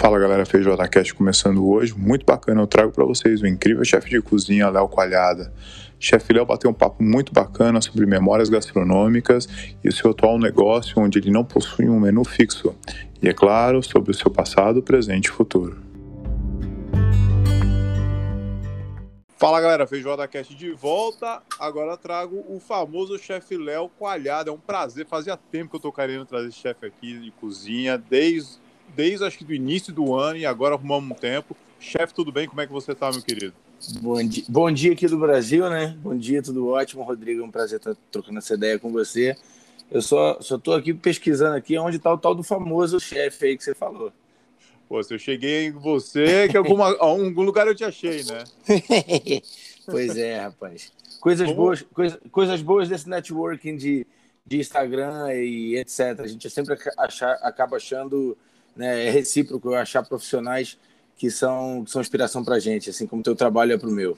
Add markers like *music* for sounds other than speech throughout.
Fala galera, Feijoada Cast começando hoje. Muito bacana, eu trago para vocês o incrível chefe de cozinha Léo Coalhada. Chefe Léo bateu um papo muito bacana sobre memórias gastronômicas e o seu atual negócio, onde ele não possui um menu fixo. E é claro, sobre o seu passado, presente e futuro. Fala galera, Feijoada Cast de volta. Agora trago o famoso chefe Léo Coalhada. É um prazer, fazia tempo que eu tô querendo trazer esse chefe aqui de cozinha, desde desde acho que do início do ano e agora arrumamos um tempo. Chefe, tudo bem? Como é que você está, meu querido? Bom dia, bom dia aqui do Brasil, né? Bom dia, tudo ótimo, Rodrigo. É um prazer estar trocando essa ideia com você. Eu só só estou aqui pesquisando aqui onde está o tal do famoso chefe aí que você falou. Pô, se eu cheguei em você, que alguma, *laughs* algum lugar eu te achei, né? *laughs* pois é, rapaz. Coisas Como... boas, coisa, coisas boas desse networking de, de Instagram e etc. A gente sempre achar, acaba achando né, é recíproco eu achar profissionais que são, que são inspiração para gente, assim como o teu trabalho é para o meu.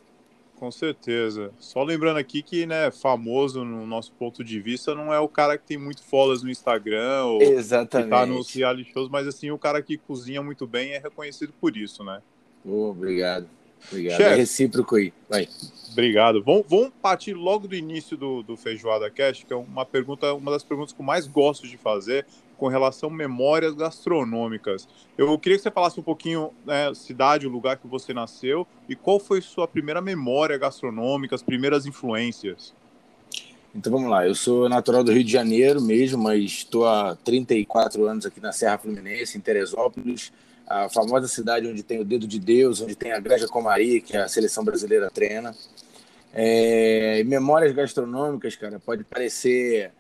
Com certeza. Só lembrando aqui que, né, famoso no nosso ponto de vista não é o cara que tem muito followers no Instagram ou Exatamente. que tá nos reality shows, mas assim, o cara que cozinha muito bem é reconhecido por isso, né? Oh, obrigado. Obrigado. É recíproco aí. Vai. Obrigado. Vamos, vamos partir logo do início do, do Feijoada Cast, que é uma pergunta, uma das perguntas que eu mais gosto de fazer, com relação a memórias gastronômicas. Eu queria que você falasse um pouquinho, né, cidade, o lugar que você nasceu e qual foi sua primeira memória gastronômica, as primeiras influências. Então vamos lá, eu sou natural do Rio de Janeiro mesmo, mas estou há 34 anos aqui na Serra Fluminense, em Teresópolis, a famosa cidade onde tem o Dedo de Deus, onde tem a Granja Comari, que a seleção brasileira treina. É, memórias gastronômicas, cara, pode parecer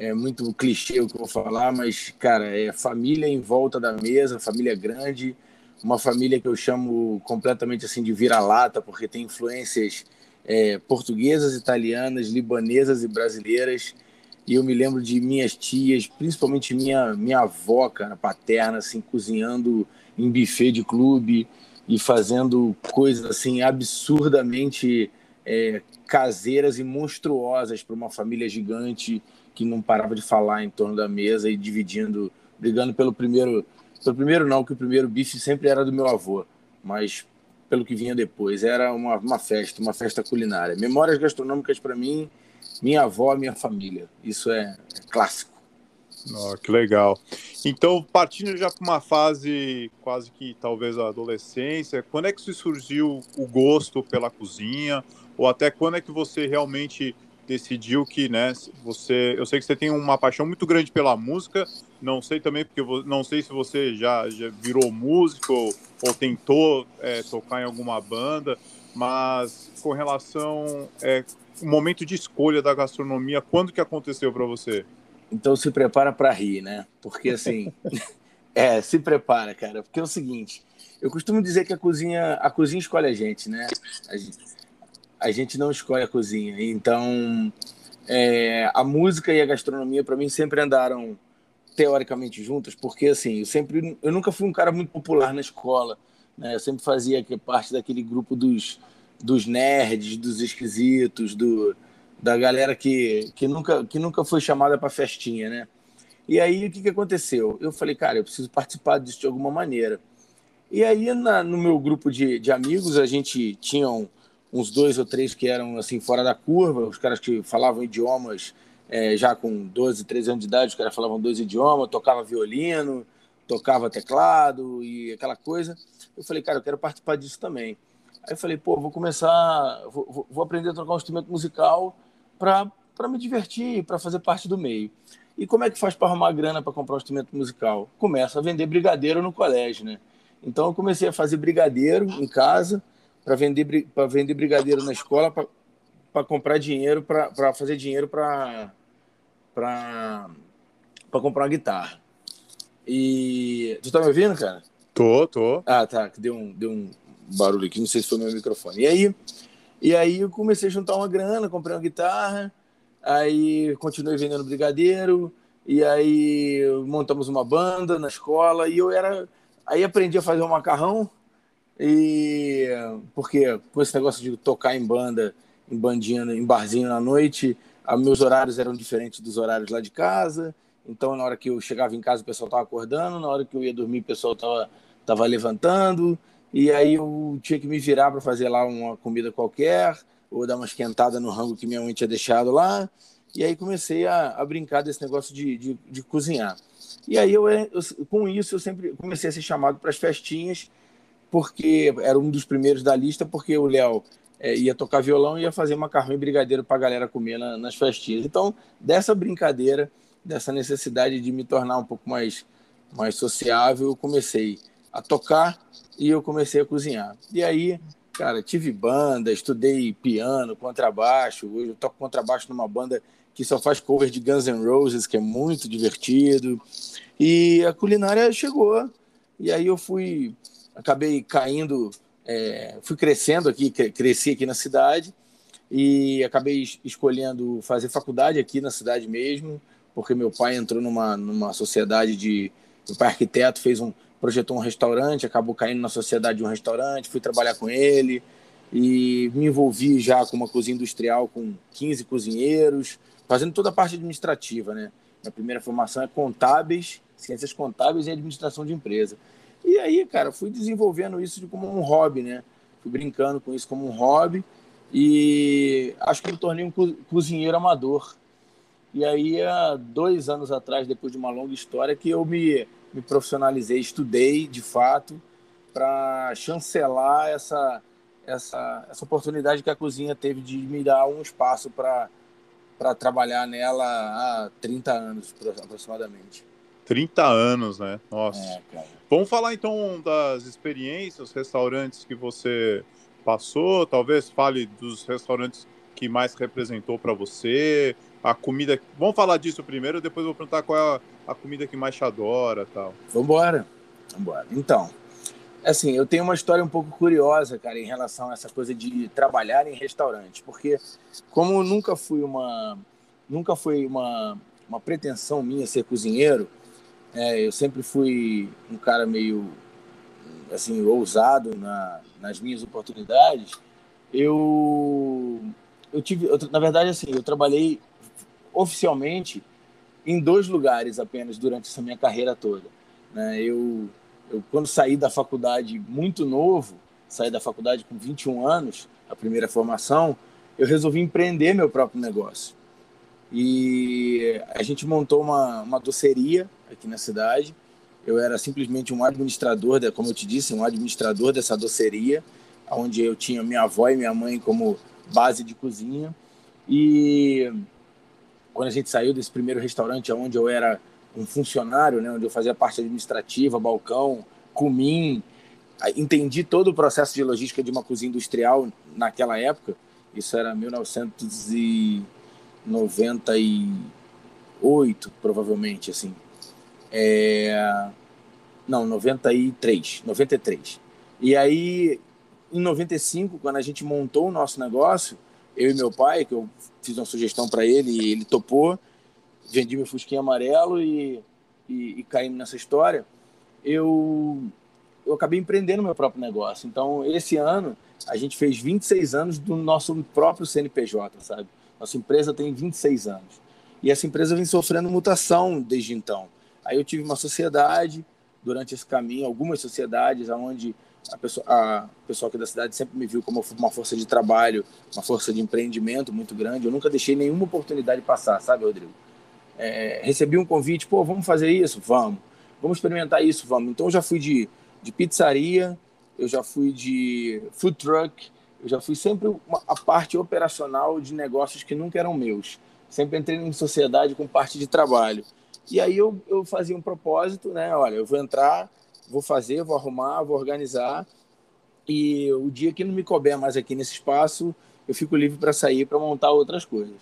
é muito clichê o que eu vou falar, mas, cara, é família em volta da mesa, família grande, uma família que eu chamo completamente assim de vira-lata, porque tem influências é, portuguesas, italianas, libanesas e brasileiras. E eu me lembro de minhas tias, principalmente minha, minha avó, cara, paterna, assim, cozinhando em buffet de clube e fazendo coisas assim absurdamente é, caseiras e monstruosas para uma família gigante que não parava de falar em torno da mesa e dividindo, brigando pelo primeiro, pelo primeiro não, que o primeiro bife sempre era do meu avô, mas pelo que vinha depois, era uma, uma festa, uma festa culinária. Memórias gastronômicas para mim, minha avó, minha família, isso é, é clássico. Oh, que legal. Então, partindo já para uma fase quase que talvez a adolescência, quando é que surgiu o gosto pela cozinha? Ou até quando é que você realmente decidiu que, né, você, eu sei que você tem uma paixão muito grande pela música, não sei também porque não sei se você já, já virou músico ou, ou tentou é, tocar em alguma banda, mas com relação é, o momento de escolha da gastronomia, quando que aconteceu para você? Então se prepara para rir, né? Porque assim, *laughs* é, se prepara, cara, porque é o seguinte, eu costumo dizer que a cozinha, a cozinha escolhe a gente, né? A gente, a gente não escolhe a cozinha. Então, é, a música e a gastronomia para mim sempre andaram teoricamente juntas, porque assim, eu sempre eu nunca fui um cara muito popular na escola, né? Eu sempre fazia parte daquele grupo dos dos nerds, dos esquisitos, do da galera que, que nunca que nunca foi chamada para festinha, né? E aí o que, que aconteceu? Eu falei, cara, eu preciso participar disso de alguma maneira. E aí na, no meu grupo de, de amigos a gente tinha um, uns dois ou três que eram assim fora da curva, os caras que falavam idiomas é, já com 12, 13 anos de idade, os caras falavam dois idiomas, tocava violino, tocava teclado e aquela coisa. Eu falei, cara, eu quero participar disso também. Aí eu falei, pô, vou começar, vou, vou aprender a tocar um instrumento musical para me divertir, para fazer parte do meio. E como é que faz para arrumar grana para comprar um instrumento musical? Começa a vender brigadeiro no colégio, né? Então eu comecei a fazer brigadeiro em casa, para vender para vender brigadeiro na escola para comprar dinheiro para fazer dinheiro para para comprar uma guitarra. E tu tá me ouvindo, cara? Tô, tô. Ah, tá, deu um deu um barulho aqui, não sei se foi meu microfone. E aí e aí eu comecei a juntar uma grana, comprei uma guitarra, aí continuei vendendo brigadeiro, e aí montamos uma banda na escola e eu era aí aprendi a fazer um macarrão e porque com esse negócio de tocar em banda, em bandinha, em barzinho na noite, meus horários eram diferentes dos horários lá de casa. Então, na hora que eu chegava em casa, o pessoal estava acordando, na hora que eu ia dormir, o pessoal estava estava levantando, e aí eu tinha que me virar para fazer lá uma comida qualquer, ou dar uma esquentada no rango que minha mãe tinha deixado lá. E aí comecei a, a brincar desse negócio de, de, de cozinhar. E aí eu, eu, com isso eu sempre comecei a ser chamado para as festinhas, porque era um dos primeiros da lista, porque o Léo é, ia tocar violão e ia fazer macarrão e brigadeiro para a galera comer na, nas festinhas. Então, dessa brincadeira, dessa necessidade de me tornar um pouco mais, mais sociável, eu comecei a tocar e eu comecei a cozinhar. E aí, cara, tive banda, estudei piano, contrabaixo. Hoje eu toco contrabaixo numa banda que só faz cover de Guns N' Roses, que é muito divertido. E a culinária chegou. E aí eu fui, acabei caindo, é, fui crescendo aqui, cresci aqui na cidade e acabei escolhendo fazer faculdade aqui na cidade mesmo, porque meu pai entrou numa, numa sociedade de. Meu pai arquiteto, fez um, projetou um restaurante, acabou caindo na sociedade de um restaurante, fui trabalhar com ele e me envolvi já com uma cozinha industrial com 15 cozinheiros, fazendo toda a parte administrativa, né? Minha primeira formação é contábeis, ciências contábeis e administração de empresa. E aí, cara, fui desenvolvendo isso como um hobby, né? Fui brincando com isso como um hobby e acho que me tornei um cozinheiro amador. E aí, há dois anos atrás, depois de uma longa história, que eu me, me profissionalizei, estudei de fato para chancelar essa, essa, essa oportunidade que a cozinha teve de me dar um espaço para para trabalhar nela há 30 anos aproximadamente. 30 anos, né? Nossa. É, Vamos falar então das experiências, restaurantes que você passou. Talvez fale dos restaurantes que mais representou para você, a comida. Vamos falar disso primeiro, depois vou perguntar qual é a, a comida que mais te adora, tal. Vambora. Vambora. Então, assim, eu tenho uma história um pouco curiosa, cara, em relação a essa coisa de trabalhar em restaurante, porque como nunca fui uma nunca foi uma, uma pretensão minha ser cozinheiro, é, eu sempre fui um cara meio assim ousado na, nas minhas oportunidades. Eu eu tive, eu, na verdade, assim, eu trabalhei oficialmente em dois lugares apenas durante essa minha carreira toda. Né? Eu eu, quando saí da faculdade muito novo, saí da faculdade com 21 anos, a primeira formação, eu resolvi empreender meu próprio negócio. E a gente montou uma, uma doceria aqui na cidade. Eu era simplesmente um administrador, como eu te disse, um administrador dessa doceria, onde eu tinha minha avó e minha mãe como base de cozinha. E quando a gente saiu desse primeiro restaurante, onde eu era um funcionário, né, onde eu fazia parte administrativa, balcão, cumim, entendi todo o processo de logística de uma cozinha industrial naquela época. Isso era 1998, provavelmente, assim. É... Não, 93, 93. E aí, em 95, quando a gente montou o nosso negócio, eu e meu pai, que eu fiz uma sugestão para ele e ele topou, vendi meu Fusquinha amarelo e, e, e caímos nessa história, eu, eu acabei empreendendo meu próprio negócio. Então, esse ano, a gente fez 26 anos do nosso próprio CNPJ, sabe? Nossa empresa tem 26 anos. E essa empresa vem sofrendo mutação desde então. Aí eu tive uma sociedade durante esse caminho, algumas sociedades onde a pessoa, a pessoal aqui da cidade sempre me viu como uma força de trabalho, uma força de empreendimento muito grande. Eu nunca deixei nenhuma oportunidade passar, sabe, Rodrigo? é, recebi um convite, pô, vamos fazer isso? Vamos. Vamos experimentar isso? Vamos. Então eu já fui de, de pizzaria, eu já fui de food truck, eu já fui sempre uma, a parte operacional de negócios que nunca eram meus. Sempre entrei em sociedade com parte de trabalho. E aí eu, eu fazia um propósito, né? Olha, eu vou entrar, vou fazer, vou arrumar, vou organizar. E o dia que não me couber mais aqui nesse espaço, eu fico livre para sair para montar outras coisas.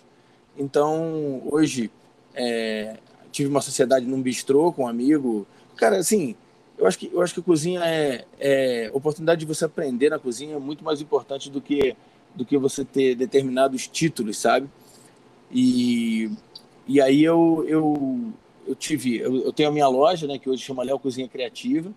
Então, hoje, é, tive uma sociedade num bistrô com um amigo. Cara, assim, eu acho que, eu acho que a cozinha é, é oportunidade de você aprender na cozinha é muito mais importante do que do que você ter determinados títulos, sabe? E, e aí eu, eu, eu tive, eu, eu tenho a minha loja, né, que hoje chama Léo Cozinha Criativa,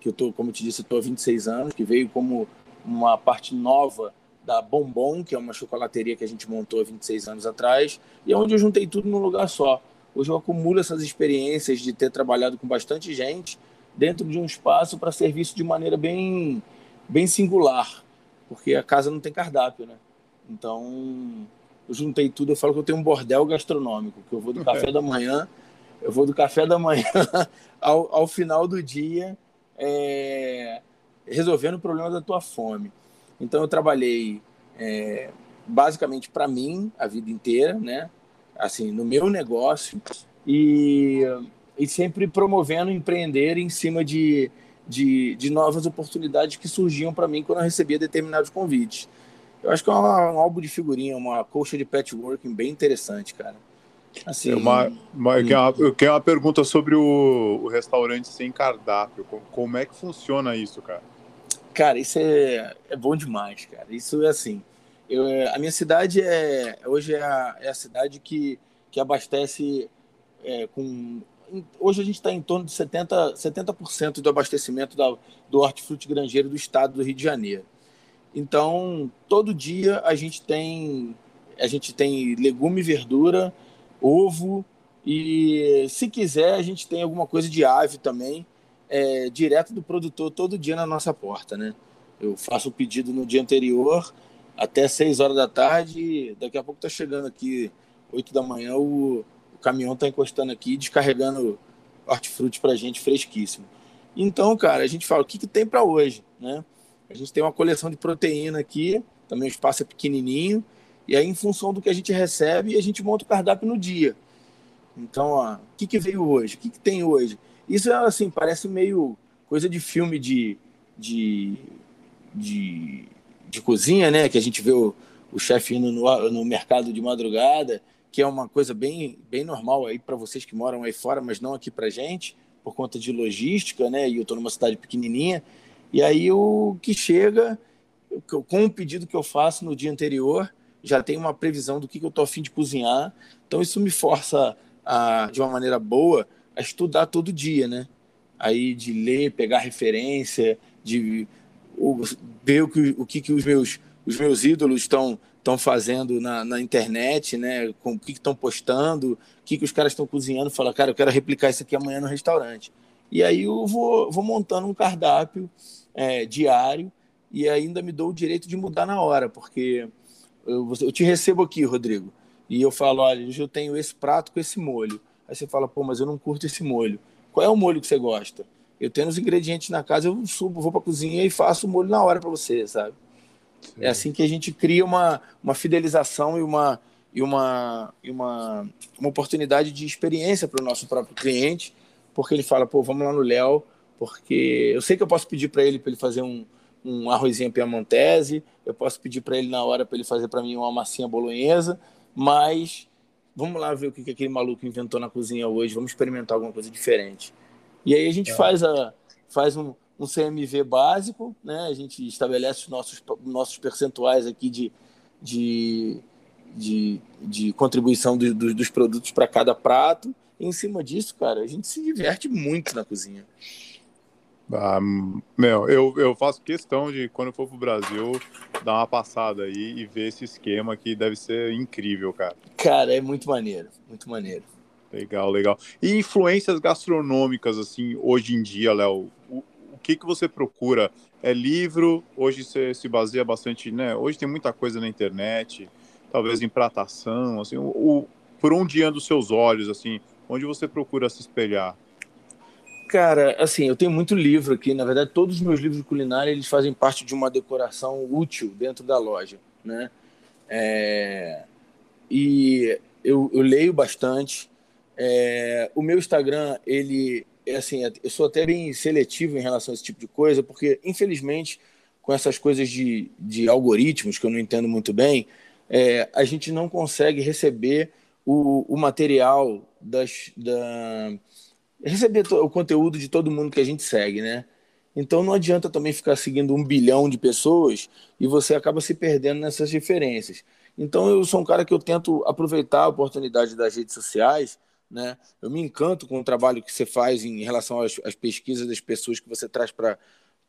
que eu tô, como eu te disse, eu tô há 26 anos, que veio como uma parte nova da Bombom, que é uma chocolateria que a gente montou há 26 anos atrás, e é onde eu juntei tudo num lugar só. Hoje eu acumulo essas experiências de ter trabalhado com bastante gente, dentro de um espaço para serviço de maneira bem, bem singular, porque a casa não tem cardápio, né? Então, eu juntei tudo, eu falo que eu tenho um bordel gastronômico, que eu vou do café da manhã, eu vou do café da manhã *laughs* ao, ao final do dia, é, resolvendo o problema da tua fome. Então, eu trabalhei é, basicamente para mim a vida inteira, né? Assim, no meu negócio e, e sempre promovendo empreender em cima de, de, de novas oportunidades que surgiam para mim quando eu recebia determinados convites. Eu acho que é uma, um álbum de figurinha, uma colcha de patchwork bem interessante, cara. Assim, é uma, uma, eu, quero uma, eu quero uma pergunta sobre o, o restaurante sem cardápio. Como é que funciona isso, cara? Cara, isso é, é bom demais, cara. Isso é assim. Eu, a minha cidade é hoje é a, é a cidade que, que abastece é, com. Hoje a gente está em torno de 70%, 70 do abastecimento da, do hortifruti grangeiro do estado do Rio de Janeiro. Então, todo dia a gente tem a gente tem legume, verdura, ovo e, se quiser, a gente tem alguma coisa de ave também, é, direto do produtor todo dia na nossa porta, né? Eu faço o pedido no dia anterior até 6 horas da tarde, daqui a pouco tá chegando aqui 8 da manhã, o, o caminhão tá encostando aqui, descarregando hortifruti pra gente fresquíssimo. Então, cara, a gente fala, o que, que tem para hoje, né? A gente tem uma coleção de proteína aqui, também o espaço é pequenininho, e aí, em função do que a gente recebe, a gente monta o cardápio no dia. Então, ó, o que, que veio hoje? O que, que tem hoje? Isso, assim, parece meio coisa de filme de, de, de, de cozinha, né? Que a gente vê o, o chefe indo no, no mercado de madrugada, que é uma coisa bem, bem normal aí para vocês que moram aí fora, mas não aqui para gente, por conta de logística, né? E eu estou numa cidade pequenininha. E aí o que chega, com o pedido que eu faço no dia anterior, já tem uma previsão do que, eu estou afim de cozinhar. Então isso me força, a, de uma maneira boa, a estudar todo dia, né? Aí de ler, pegar referência, de ver o que, o que, que os, meus, os meus ídolos estão estão fazendo na, na, internet, né? Com o que estão postando, o que, que os caras estão cozinhando. Fala, cara, eu quero replicar isso aqui amanhã no restaurante. E aí eu vou, vou montando um cardápio é, diário e ainda me dou o direito de mudar na hora, porque eu, eu te recebo aqui, Rodrigo, e eu falo, olha, eu tenho esse prato com esse molho. Aí você fala, pô, mas eu não curto esse molho. Qual é o molho que você gosta? Eu tenho os ingredientes na casa, eu subo, vou para a cozinha e faço o molho na hora para você, sabe? Sim. É assim que a gente cria uma, uma fidelização e uma, e uma, e uma, uma oportunidade de experiência para o nosso próprio cliente, porque ele fala, pô, vamos lá no Léo, porque eu sei que eu posso pedir para ele para ele fazer um, um arrozinho piamontese, eu posso pedir para ele na hora para ele fazer para mim uma massinha bolonhesa, mas vamos lá ver o que, que aquele maluco inventou na cozinha hoje, vamos experimentar alguma coisa diferente. E aí a gente é. faz, a, faz um, um CMV básico, né? a gente estabelece os nossos, nossos percentuais aqui de, de, de, de contribuição do, do, dos produtos para cada prato, e em cima disso, cara, a gente se diverte muito na cozinha. Ah, meu, eu, eu faço questão de, quando eu for pro Brasil, dar uma passada aí e ver esse esquema que deve ser incrível, cara. Cara, é muito maneiro, muito maneiro. Legal, legal. E influências gastronômicas, assim, hoje em dia, Léo, o, que que você procura? É livro? Hoje você se baseia bastante, né? Hoje tem muita coisa na internet, talvez em pratação, assim, o, o por onde andam os seus olhos, assim, onde você procura se espelhar? Cara, assim, eu tenho muito livro aqui. Na verdade, todos os meus livros de culinária eles fazem parte de uma decoração útil dentro da loja, né? É... E eu, eu, leio bastante. É... O meu Instagram, ele assim, eu sou até bem seletivo em relação a esse tipo de coisa, porque infelizmente com essas coisas de, de algoritmos que eu não entendo muito bem, é, a gente não consegue receber o, o material das, da, receber o conteúdo de todo mundo que a gente segue, né? Então não adianta também ficar seguindo um bilhão de pessoas e você acaba se perdendo nessas diferenças. Então eu sou um cara que eu tento aproveitar a oportunidade das redes sociais, né? Eu me encanto com o trabalho que você faz em relação às, às pesquisas das pessoas que você traz para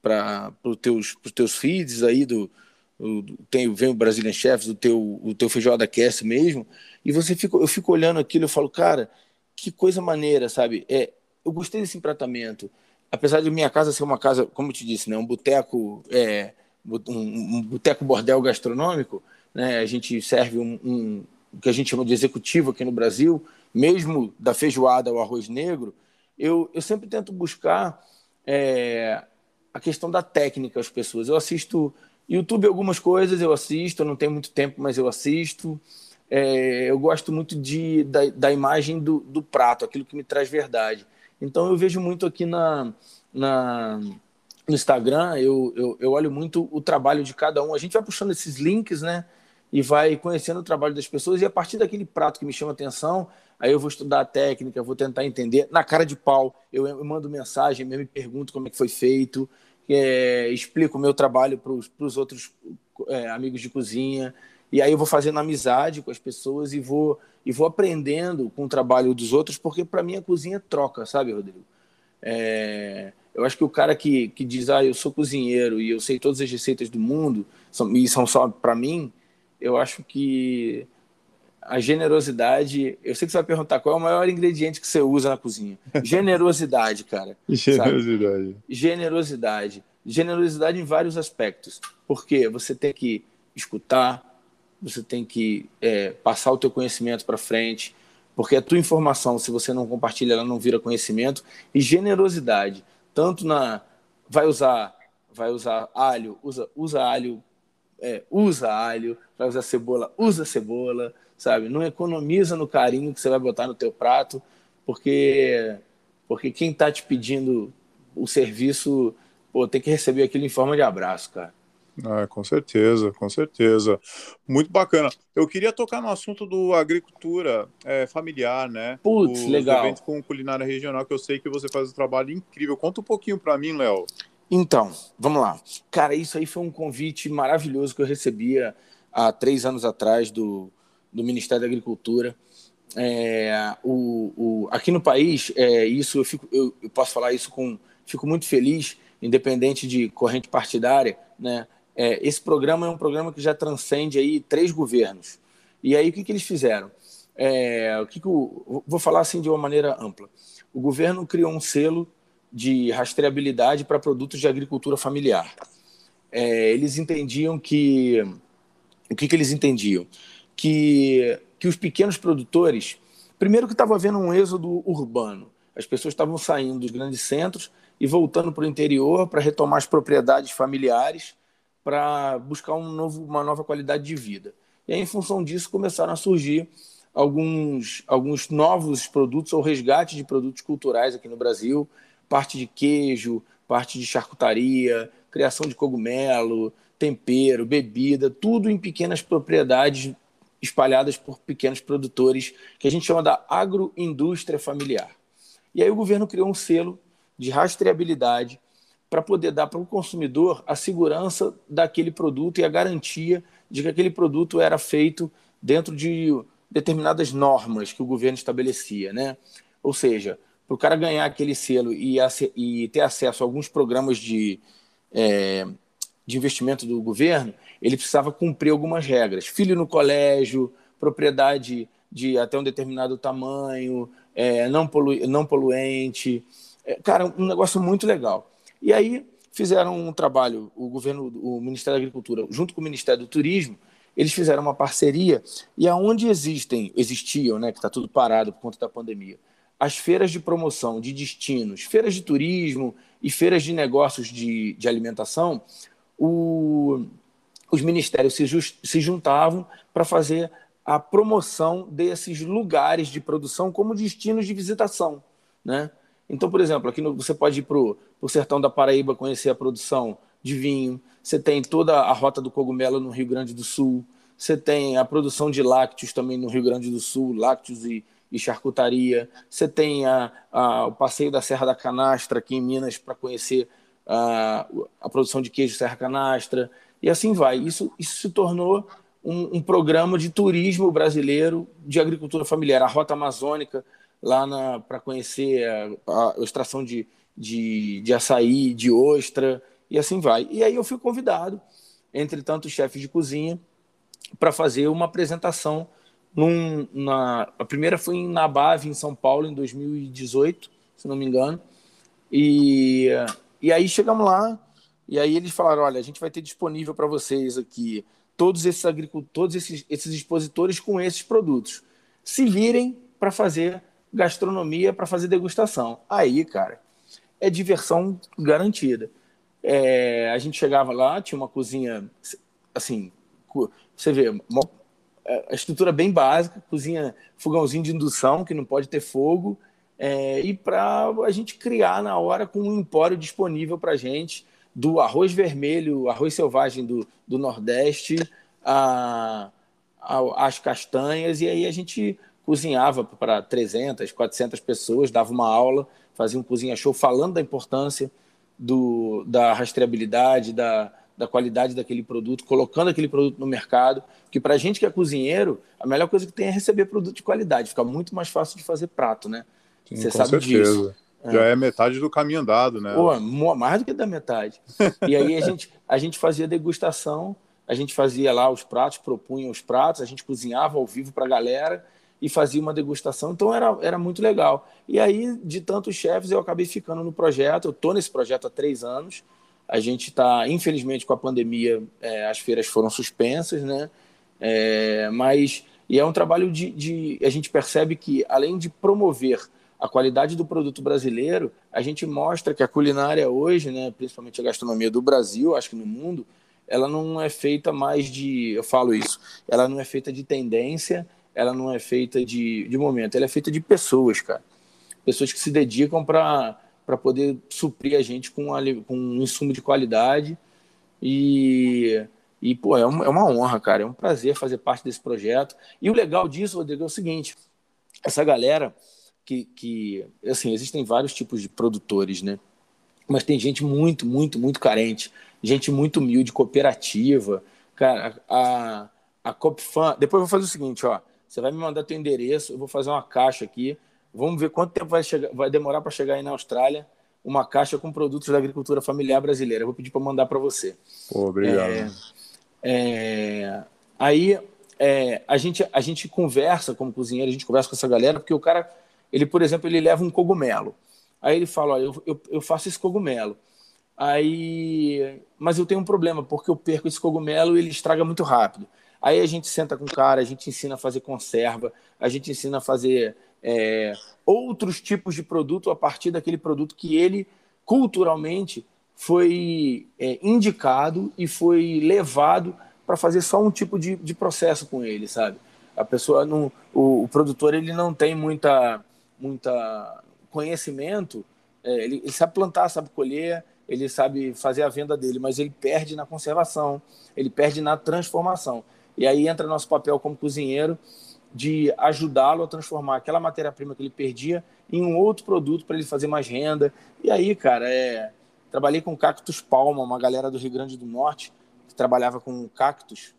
para os teus, teus feeds aí do, do tem vem o Brazilian Chefs, o teu o teu feijoada cast mesmo, e você fica eu fico olhando aquilo, eu falo, cara, que coisa maneira, sabe? É eu gostei desse empratamento. apesar de minha casa ser uma casa, como eu te disse, né, um boteco, é, um, um boteco bordel gastronômico, né, a gente serve um, um o que a gente chama de executivo aqui no Brasil, mesmo da feijoada ao arroz negro, eu, eu sempre tento buscar é, a questão da técnica às pessoas. Eu assisto YouTube algumas coisas, eu assisto, eu não tenho muito tempo, mas eu assisto. É, eu gosto muito de, da, da imagem do, do prato, aquilo que me traz verdade. Então eu vejo muito aqui na, na no Instagram, eu, eu, eu, olho muito o trabalho de cada um. A gente vai puxando esses links, né? E vai conhecendo o trabalho das pessoas, e a partir daquele prato que me chama atenção, aí eu vou estudar a técnica, vou tentar entender. Na cara de pau, eu, mando mensagem, eu me pergunto como é que foi feito, é, explico o meu trabalho para os outros é, amigos de cozinha. E aí eu vou fazendo amizade com as pessoas e vou e vou aprendendo com o trabalho dos outros, porque para mim a cozinha troca, sabe, Rodrigo? É, eu acho que o cara que, que diz, ah, eu sou cozinheiro e eu sei todas as receitas do mundo são, e são só para mim, eu acho que a generosidade. Eu sei que você vai perguntar qual é o maior ingrediente que você usa na cozinha. Generosidade, cara. *laughs* Generosidade. Sabe? Generosidade. Generosidade em vários aspectos. Porque você tem que escutar, você tem que é, passar o teu conhecimento para frente, porque a tua informação, se você não compartilha, ela não vira conhecimento. E generosidade, tanto na vai usar vai usar alho, usa usa alho, é, usa alho, vai usar cebola, usa cebola, sabe? Não economiza no carinho que você vai botar no teu prato, porque porque quem está te pedindo o serviço, pô, tem que receber aquilo em forma de abraço, cara. Ah, com certeza, com certeza. Muito bacana. Eu queria tocar no assunto do agricultura é, familiar, né? Putz, Os legal. eventos com culinária regional, que eu sei que você faz um trabalho incrível. Conta um pouquinho para mim, Léo. Então, vamos lá. Cara, isso aí foi um convite maravilhoso que eu recebia há três anos atrás do, do Ministério da Agricultura. É, o, o, aqui no país, é, isso eu, fico, eu, eu posso falar isso com. Fico muito feliz, independente de corrente partidária, né? É, esse programa é um programa que já transcende aí três governos. E aí o que, que eles fizeram? É, o que, que o, vou falar assim de uma maneira ampla. O governo criou um selo de rastreabilidade para produtos de agricultura familiar. É, eles entendiam que o que, que eles entendiam que que os pequenos produtores, primeiro que estava havendo um êxodo urbano, as pessoas estavam saindo dos grandes centros e voltando para o interior para retomar as propriedades familiares para buscar um novo, uma nova qualidade de vida. E aí, em função disso, começaram a surgir alguns, alguns novos produtos ou resgate de produtos culturais aqui no Brasil, parte de queijo, parte de charcutaria, criação de cogumelo, tempero, bebida, tudo em pequenas propriedades espalhadas por pequenos produtores, que a gente chama da agroindústria familiar. E aí o governo criou um selo de rastreabilidade para poder dar para o consumidor a segurança daquele produto e a garantia de que aquele produto era feito dentro de determinadas normas que o governo estabelecia, né? Ou seja, para o cara ganhar aquele selo e, e, ter acesso a alguns programas de, é, de investimento do governo, ele precisava cumprir algumas regras. Filho no colégio, propriedade de até um determinado tamanho, é, não, polu não poluente. É, cara, um negócio muito legal. E aí fizeram um trabalho, o governo, o Ministério da Agricultura, junto com o Ministério do Turismo, eles fizeram uma parceria e aonde existem, existiam, né, que está tudo parado por conta da pandemia, as feiras de promoção de destinos, feiras de turismo e feiras de negócios de, de alimentação, o, os ministérios se, just, se juntavam para fazer a promoção desses lugares de produção como destinos de visitação, né? Então, por exemplo, aqui no, você pode ir para o sertão da Paraíba conhecer a produção de vinho, você tem toda a rota do cogumelo no Rio Grande do Sul, você tem a produção de lácteos também no Rio Grande do Sul, lácteos e, e charcutaria, você tem a, a, o passeio da Serra da Canastra aqui em Minas para conhecer a, a produção de queijo Serra Canastra, e assim vai. Isso, isso se tornou um, um programa de turismo brasileiro de agricultura familiar, a Rota Amazônica, lá para conhecer a, extração de, de, de açaí, de ostra, e assim vai. E aí eu fui convidado, entre tantos chefes de cozinha, para fazer uma apresentação. Num, na, a primeira foi em Nabave, em São Paulo, em 2018, se não me engano. E, e aí chegamos lá, e aí eles falaram: olha, a gente vai ter disponível para vocês aqui todos esses agricultores, esses, esses expositores com esses produtos. Se virem para fazer gastronomia, para fazer degustação. Aí, cara, é diversão garantida. É, a gente chegava lá, tinha uma cozinha, assim, você vê, a estrutura bem básica, cozinha, fogãozinho de indução, que não pode ter fogo, é, e para a gente criar na hora com um empório disponível para a gente, do arroz vermelho, arroz selvagem do, do Nordeste, a, a, as castanhas, e aí a gente cozinhava para 300, 400 pessoas, dava uma aula, fazia um cozinha show falando da importância do, da rastreabilidade, da, da qualidade daquele produto, colocando aquele produto no mercado, que para a gente que é cozinheiro, a melhor coisa que tem é receber produto de qualidade, fica muito mais fácil de fazer prato, né? Sim, Você sabe certeza. disso. Já é. é. metade do caminho andado, né? Pô, mais do que da metade. *laughs* E aí a gente, a gente fazia degustação, a gente fazia lá os pratos, propunha os pratos, a gente cozinhava ao vivo para a galera e fazia uma degustação. Então era, era muito legal. E aí, de tantos chefes, eu acabei ficando no projeto. Eu estou nesse projeto há três anos. A gente está, infelizmente, com a pandemia, é, as feiras foram suspensas, né? É, mas e é um trabalho de, de, a gente percebe que além de promover a qualidade do produto brasileiro, a gente mostra que a culinária hoje, né, principalmente a gastronomia do Brasil, acho que no mundo, ela não é feita mais de, eu falo isso, ela não é feita de tendência, ela não é feita de, de momento, ela é feita de pessoas, cara. Pessoas que se dedicam para poder suprir a gente com, a, com um insumo de qualidade e e, pô, é uma, é uma honra, cara. É um prazer fazer parte desse projeto. E o legal disso, Rodrigo, é o seguinte: essa galera que, que assim, existem vários tipos de produtores, né? Mas tem gente muito, muito, muito carente, gente muito humilde, cooperativa. Cara, a, a Copfan. Depois eu vou fazer o seguinte, ó. Você vai me mandar teu endereço, eu vou fazer uma caixa aqui. Vamos ver quanto tempo vai, chegar, vai demorar para chegar aí na Austrália uma caixa com produtos da agricultura familiar brasileira. Eu vou pedir para mandar para você. Pô, obrigado. É, é, aí é, a, gente, a gente conversa como cozinheiro, a gente conversa com essa galera, porque o cara, ele, por exemplo, ele leva um cogumelo. Aí ele fala, olha, eu, eu, eu faço esse cogumelo. Aí, mas eu tenho um problema, porque eu perco esse cogumelo e ele estraga muito rápido. Aí a gente senta com o cara, a gente ensina a fazer conserva, a gente ensina a fazer é, outros tipos de produto a partir daquele produto que ele culturalmente foi é, indicado e foi levado para fazer só um tipo de, de processo com ele, sabe? A pessoa não, o, o produtor ele não tem muita, muita conhecimento, é, ele, ele sabe plantar, sabe colher, ele sabe fazer a venda dele, mas ele perde na conservação, ele perde na transformação. E aí entra nosso papel como cozinheiro de ajudá-lo a transformar aquela matéria-prima que ele perdia em um outro produto para ele fazer mais renda. E aí, cara, é, Trabalhei com Cactus Palma, uma galera do Rio Grande do Norte que trabalhava com cactos.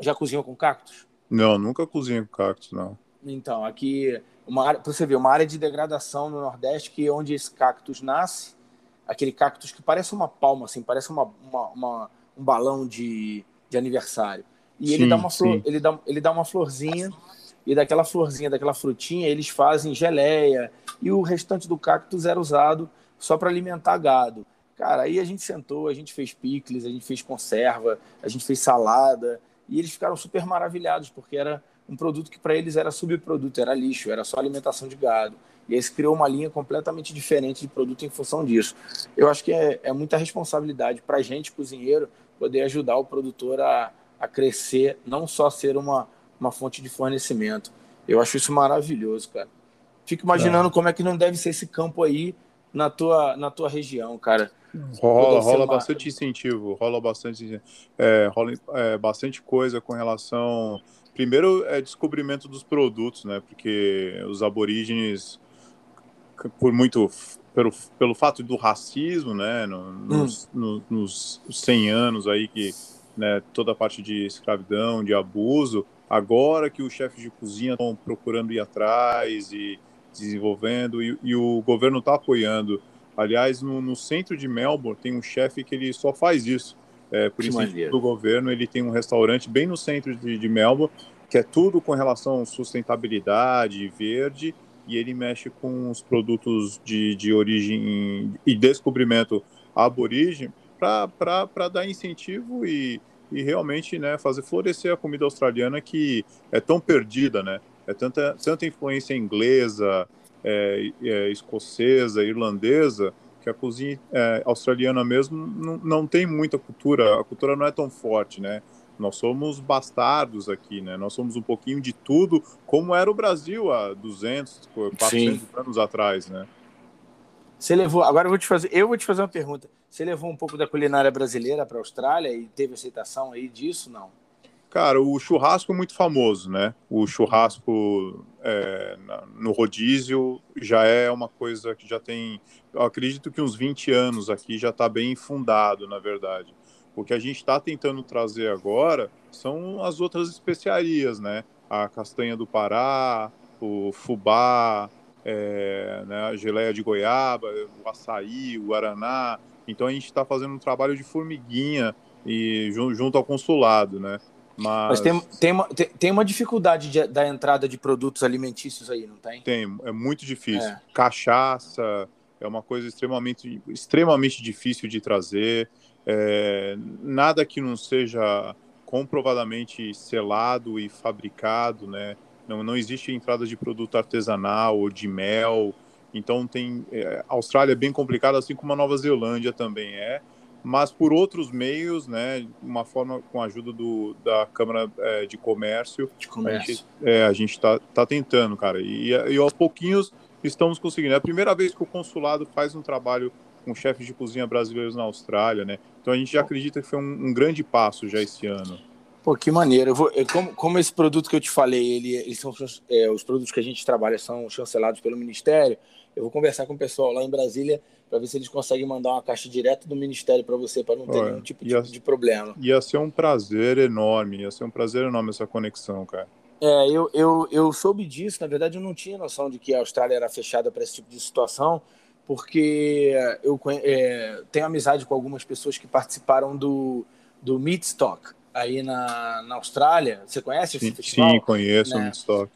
Já cozinhou com cactos? Não, nunca cozinhei com cactos, não. Então, aqui, uma área, você ver, uma área de degradação no Nordeste que é onde esse cactus nasce, aquele cactus que parece uma palma, assim, parece uma, uma, uma um balão de, de aniversário. E sim, ele, dá uma flor, ele, dá, ele dá uma florzinha, e daquela florzinha, daquela frutinha, eles fazem geleia, e o restante do cactus era usado só para alimentar gado. Cara, aí a gente sentou, a gente fez picles, a gente fez conserva, a gente fez salada, e eles ficaram super maravilhados, porque era um produto que para eles era subproduto, era lixo, era só alimentação de gado. E aí se criou uma linha completamente diferente de produto em função disso. Eu acho que é, é muita responsabilidade para a gente, cozinheiro, poder ajudar o produtor a, a crescer, não só ser uma, uma fonte de fornecimento. Eu acho isso maravilhoso, cara. Fico imaginando é. como é que não deve ser esse campo aí na tua, na tua região, cara. Rola, rola uma... bastante incentivo, rola bastante, é, rola é, bastante coisa com relação. Primeiro é descobrimento dos produtos, né? Porque os aborígenes, por muito pelo, pelo fato do racismo, né? No, nos, hum. no, nos 100 anos aí que né, toda a parte de escravidão, de abuso, agora que os chefes de cozinha estão procurando ir atrás e desenvolvendo e, e o governo está apoiando Aliás, no, no, centro de Melbourne tem um chefe que ele só faz isso. É, por isso do governo, ele tem um restaurante bem no centro de, de, Melbourne, que é tudo com relação à sustentabilidade, verde, e ele mexe com os produtos de, de origem e descobrimento aborígene para dar incentivo e, e realmente né, fazer florescer a comida australiana que é tão perdida, né? É tanta, tanta influência inglesa, é, é, escocesa, irlandesa, que a cozinha é, australiana mesmo não, não tem muita cultura, a cultura não é tão forte, né? Nós somos bastardos aqui, né? Nós somos um pouquinho de tudo, como era o Brasil há 200, 400 Sim. anos atrás, né? Você levou, agora eu vou te fazer, eu vou te fazer uma pergunta. Você levou um pouco da culinária brasileira para a Austrália e teve aceitação aí disso, não? Cara, o churrasco é muito famoso, né? O churrasco é, no rodízio já é uma coisa que já tem, acredito que uns 20 anos aqui já está bem fundado, na verdade. O que a gente está tentando trazer agora são as outras especiarias, né? A castanha do Pará, o fubá, é, né, a geleia de goiaba, o açaí, o guaraná. Então a gente está fazendo um trabalho de formiguinha e junto ao consulado, né? Mas, Mas tem, tem, uma, tem, tem uma dificuldade de, da entrada de produtos alimentícios aí, não tem? Tem, é muito difícil. É. Cachaça é uma coisa extremamente, extremamente difícil de trazer. É, nada que não seja comprovadamente selado e fabricado, né? Não, não existe entrada de produto artesanal ou de mel. Então tem é, a Austrália é bem complicada, assim como a Nova Zelândia também é. Mas por outros meios, né? Uma forma com a ajuda do, da Câmara é, de Comércio, de comércio. a gente está tá tentando, cara. E, e aos pouquinhos estamos conseguindo. É a primeira vez que o consulado faz um trabalho com chefes de cozinha brasileiros na Austrália, né? Então a gente já acredita que foi um, um grande passo já esse ano. Pô, que maneiro. Vou, como, como, esse produto que eu te falei, ele, eles são é, os produtos que a gente trabalha são chancelados pelo Ministério. Eu vou conversar com o pessoal lá em Brasília para ver se eles conseguem mandar uma caixa direto do Ministério para você, para não ter Olha, nenhum tipo de, ia, de, problema. Ia ser um prazer enorme, ia ser um prazer enorme essa conexão, cara. É, eu, eu, eu soube disso, na verdade eu não tinha noção de que a Austrália era fechada para esse tipo de situação, porque eu é, tenho amizade com algumas pessoas que participaram do, do Meatstock aí na, na Austrália. Você conhece esse sim, festival? Sim, conheço né? o.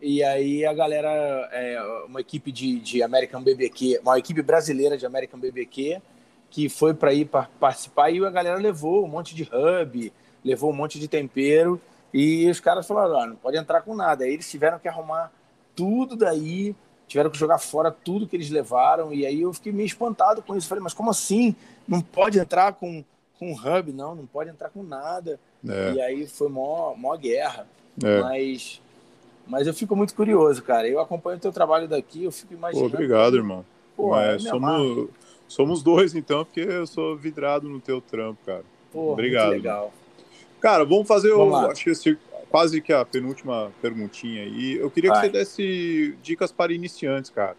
E aí a galera, é, uma equipe de, de American BBQ, uma equipe brasileira de American BBQ, que foi para ir para participar e a galera levou um monte de hub, levou um monte de tempero e os caras falaram, ah, não pode entrar com nada. Aí eles tiveram que arrumar tudo daí tiveram que jogar fora tudo que eles levaram, e aí eu fiquei meio espantado com isso. Falei, mas como assim? Não pode entrar com, com hub, não, não pode entrar com nada. É. E aí foi mó, mó guerra. É. Mas, mas eu fico muito curioso, cara. Eu acompanho o teu trabalho daqui, eu fico imaginando. Pô, obrigado, irmão. Pô, mas somos, somos dois, então, porque eu sou vidrado no teu trampo, cara. Pô, obrigado. legal. Cara, vamos fazer vamos o. Acho que esse, quase que a penúltima perguntinha aí. Eu queria Vai. que você desse dicas para iniciantes, cara.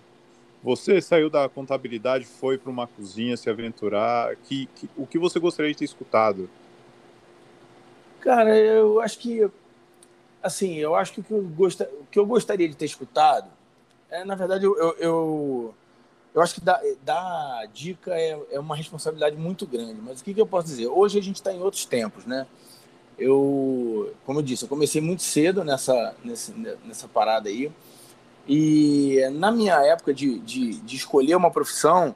Você saiu da contabilidade, foi para uma cozinha se aventurar. Que, que, o que você gostaria de ter escutado? Cara, eu acho que assim, eu acho que o que eu, gost... o que eu gostaria de ter escutado é, na verdade, eu, eu, eu, acho que dar, dar dica é, é uma responsabilidade muito grande. Mas o que, que eu posso dizer? Hoje a gente está em outros tempos, né? eu, como eu disse, eu comecei muito cedo nessa, nessa, nessa parada aí. E na minha época de, de, de escolher uma profissão,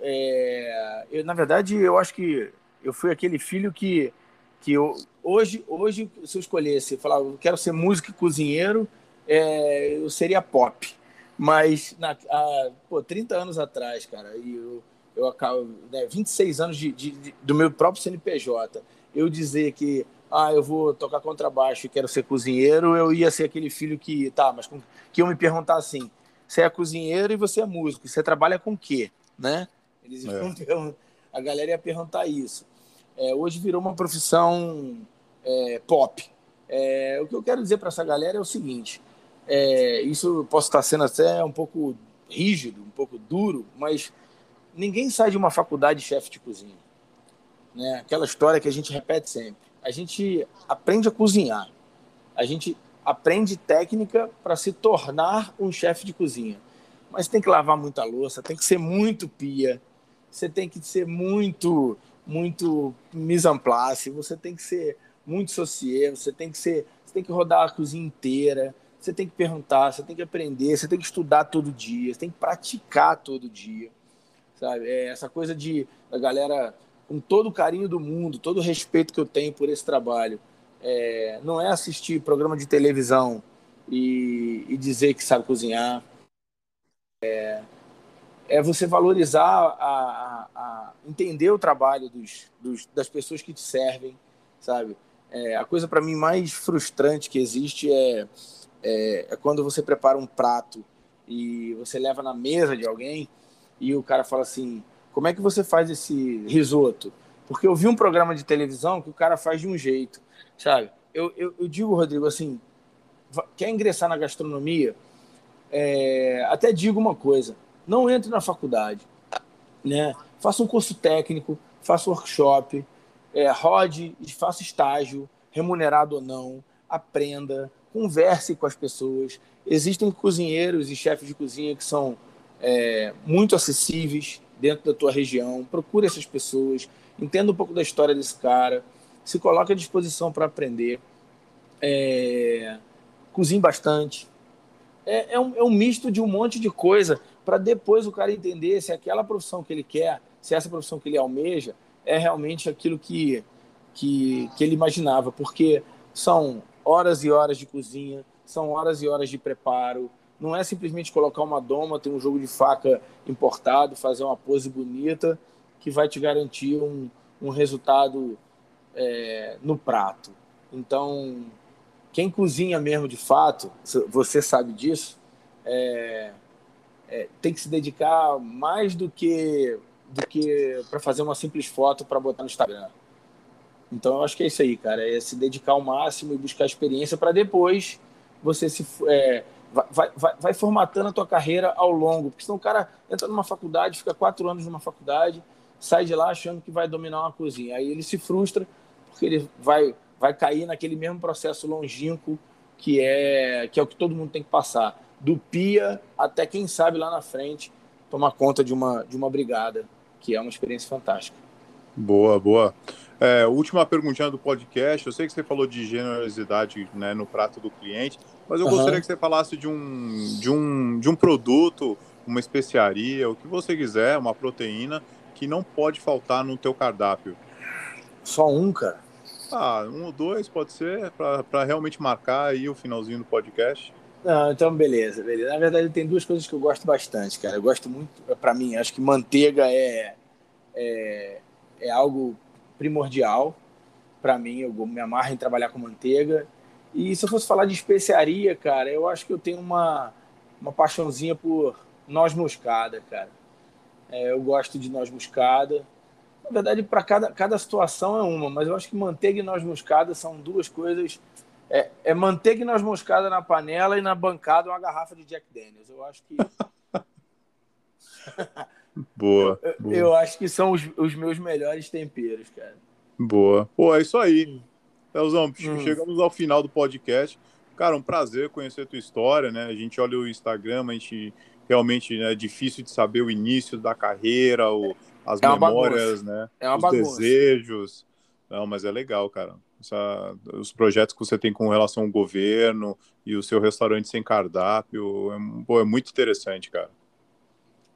é, eu, na verdade, eu acho que eu fui aquele filho que, que eu, hoje, hoje, se eu escolhesse, falar, eu quero ser músico e cozinheiro, é, eu seria pop. Mas, na, há, pô, 30 anos atrás, cara, e eu, eu acabo, né, 26 anos de, de, de, do meu próprio CNPJ, eu dizer que ah, eu vou tocar contrabaixo e quero ser cozinheiro, eu ia ser aquele filho que, tá, mas com, que eu me perguntar assim, você é cozinheiro e você é músico, você trabalha com o quê, né? Eles é. *laughs* a galera ia perguntar isso. É, hoje virou uma profissão é, pop. É, o que eu quero dizer para essa galera é o seguinte: é, isso posso estar sendo até um pouco rígido, um pouco duro, mas ninguém sai de uma faculdade de chefe de cozinha. Né? Aquela história que a gente repete sempre a gente aprende a cozinhar. A gente aprende técnica para se tornar um chefe de cozinha. Mas tem que lavar muita louça, tem que ser muito pia, você tem que ser muito, muito mise en place, você tem que ser muito socier, você tem que ser, você tem que rodar a cozinha inteira, você tem que perguntar, você tem que aprender, você tem que estudar todo dia, você tem que praticar todo dia, sabe? É essa coisa de a galera com todo o carinho do mundo, todo o respeito que eu tenho por esse trabalho, é, não é assistir programa de televisão e, e dizer que sabe cozinhar, é, é você valorizar, a, a, a, entender o trabalho dos, dos, das pessoas que te servem, sabe? É, a coisa para mim mais frustrante que existe é é, é quando você prepara um prato e você leva na mesa de alguém e o cara fala assim: como é que você faz esse risoto? Porque eu vi um programa de televisão que o cara faz de um jeito, sabe? Eu, eu, eu digo, Rodrigo, assim: quer ingressar na gastronomia? É, até digo uma coisa: não entre na faculdade, né? Faça um curso técnico, faça workshop, é, rode, faça estágio, remunerado ou não, aprenda, converse com as pessoas. Existem cozinheiros e chefes de cozinha que são é, muito acessíveis dentro da tua região. Procure essas pessoas, entenda um pouco da história desse cara, se coloque à disposição para aprender. É, cozinhe bastante. É, é, um, é um misto de um monte de coisa para depois o cara entender se aquela profissão que ele quer, se essa profissão que ele almeja, é realmente aquilo que, que, que ele imaginava. Porque são horas e horas de cozinha, são horas e horas de preparo. Não é simplesmente colocar uma doma, ter um jogo de faca importado, fazer uma pose bonita que vai te garantir um, um resultado é, no prato. Então, quem cozinha mesmo de fato, você sabe disso, é, é, tem que se dedicar mais do que do que para fazer uma simples foto para botar no Instagram. Então eu acho que é isso aí, cara, é se dedicar ao máximo e buscar experiência para depois você se é, vai, vai, vai formatando a tua carreira ao longo, porque senão o cara entra numa faculdade, fica quatro anos numa faculdade, sai de lá achando que vai dominar uma cozinha, aí ele se frustra porque ele vai vai cair naquele mesmo processo longínquo que é que é o que todo mundo tem que passar, do pia até quem sabe lá na frente tomar conta de uma de uma brigada, que é uma experiência fantástica. Boa, boa. É, última perguntinha do podcast. Eu sei que você falou de generosidade né, no prato do cliente, mas eu uhum. gostaria que você falasse de um, de, um, de um produto, uma especiaria, o que você quiser, uma proteína, que não pode faltar no teu cardápio. Só um, cara? Ah, um ou dois pode ser, para realmente marcar aí o finalzinho do podcast. Não, então beleza, beleza. Na verdade, tem duas coisas que eu gosto bastante, cara. Eu gosto muito, para mim, acho que manteiga é, é, é algo primordial para mim. Eu me amarro em trabalhar com manteiga. E se eu fosse falar de especiaria, cara, eu acho que eu tenho uma, uma paixãozinha por noz moscada, cara. É, eu gosto de noz moscada. Na verdade, para cada, cada situação é uma, mas eu acho que manteiga e noz moscada são duas coisas. É, é manteiga e noz moscada na panela e na bancada uma garrafa de Jack Daniels. Eu acho que. *laughs* Boa. Eu, boa. eu acho que são os, os, meus melhores temperos, cara. Boa. Pô, é isso aí. Leozão, hum. chegamos ao final do podcast. Cara, um prazer conhecer a tua história, né? A gente olha o Instagram, a gente realmente né, é difícil de saber o início da carreira, o, as é memórias, né? É os bagunça. desejos. Não, mas é legal, cara. Essa, os projetos que você tem com relação ao governo e o seu restaurante sem cardápio, é, pô, é muito interessante, cara.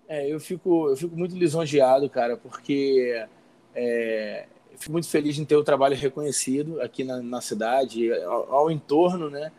É, eu fico, eu fico muito lisonjeado, cara, porque é, fico muito feliz em ter o trabalho reconhecido aqui na, na cidade, ao, ao, entorno, né?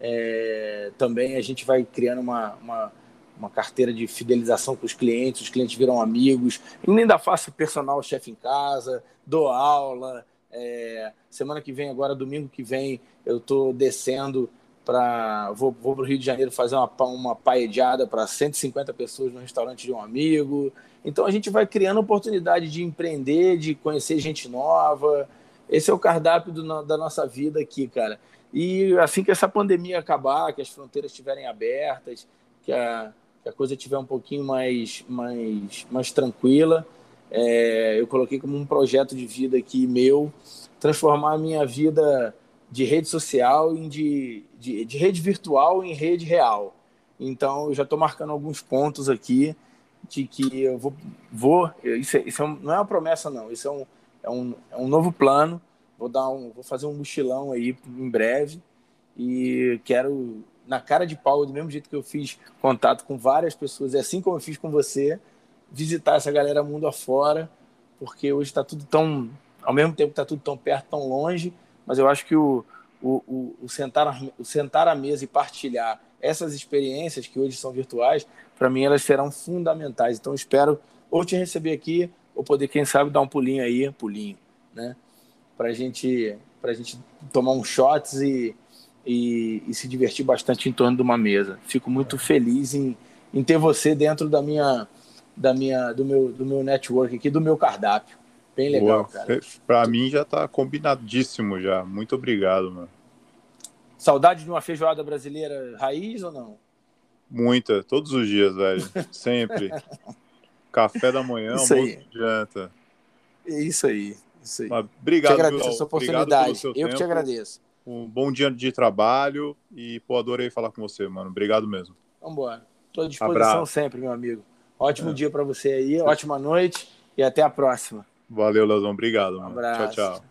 É, também a gente vai criando uma, uma, uma, carteira de fidelização com os clientes, os clientes viram amigos. Ainda faço personal chefe em casa, dou aula. É, semana que vem, agora domingo que vem, eu estou descendo para vou, vou para o Rio de Janeiro fazer uma, uma paediada para 150 pessoas no restaurante de um amigo. Então a gente vai criando oportunidade de empreender, de conhecer gente nova. Esse é o cardápio do, da nossa vida aqui, cara. E assim que essa pandemia acabar, que as fronteiras estiverem abertas, que a, que a coisa estiver um pouquinho mais, mais, mais tranquila, é, eu coloquei como um projeto de vida aqui meu, transformar a minha vida de rede social em de, de, de rede virtual em rede real. Então, eu já estou marcando alguns pontos aqui de que eu vou. vou isso, é, isso é um, não é uma promessa, não. Isso é um, é um, é um novo plano. Vou, dar um, vou fazer um mochilão aí em breve e quero na cara de pau, do mesmo jeito que eu fiz contato com várias pessoas, é assim como eu fiz com você, visitar essa galera mundo afora, porque hoje está tudo tão, ao mesmo tempo está tudo tão perto, tão longe, mas eu acho que o, o, o, o, sentar, o sentar à mesa e partilhar essas experiências que hoje são virtuais, para mim elas serão fundamentais. Então espero ou te receber aqui, ou poder, quem sabe, dar um pulinho aí, pulinho, né? Para gente, a gente tomar uns shots e, e, e, se divertir bastante em torno de uma mesa. Fico muito feliz em, em ter você dentro da minha, da minha, do meu, do meu network aqui, do meu cardápio. Bem legal, Boa. cara. Para mim já está combinadíssimo já. Muito obrigado, mano. Saudade de uma feijoada brasileira raiz ou não? Muita, todos os dias, velho. Sempre. *laughs* Café da manhã, isso almoço de janta. Isso aí, isso aí. Mas, obrigado, te agradeço essa oportunidade. Eu tempo. que te agradeço. Um bom dia de trabalho e, pô, adorei falar com você, mano. Obrigado mesmo. Vambora. Estou à disposição Abraço. sempre, meu amigo. Ótimo é. dia para você aí, ótima noite e até a próxima. Valeu, Leozão. Obrigado. Um abraço. Tchau, tchau.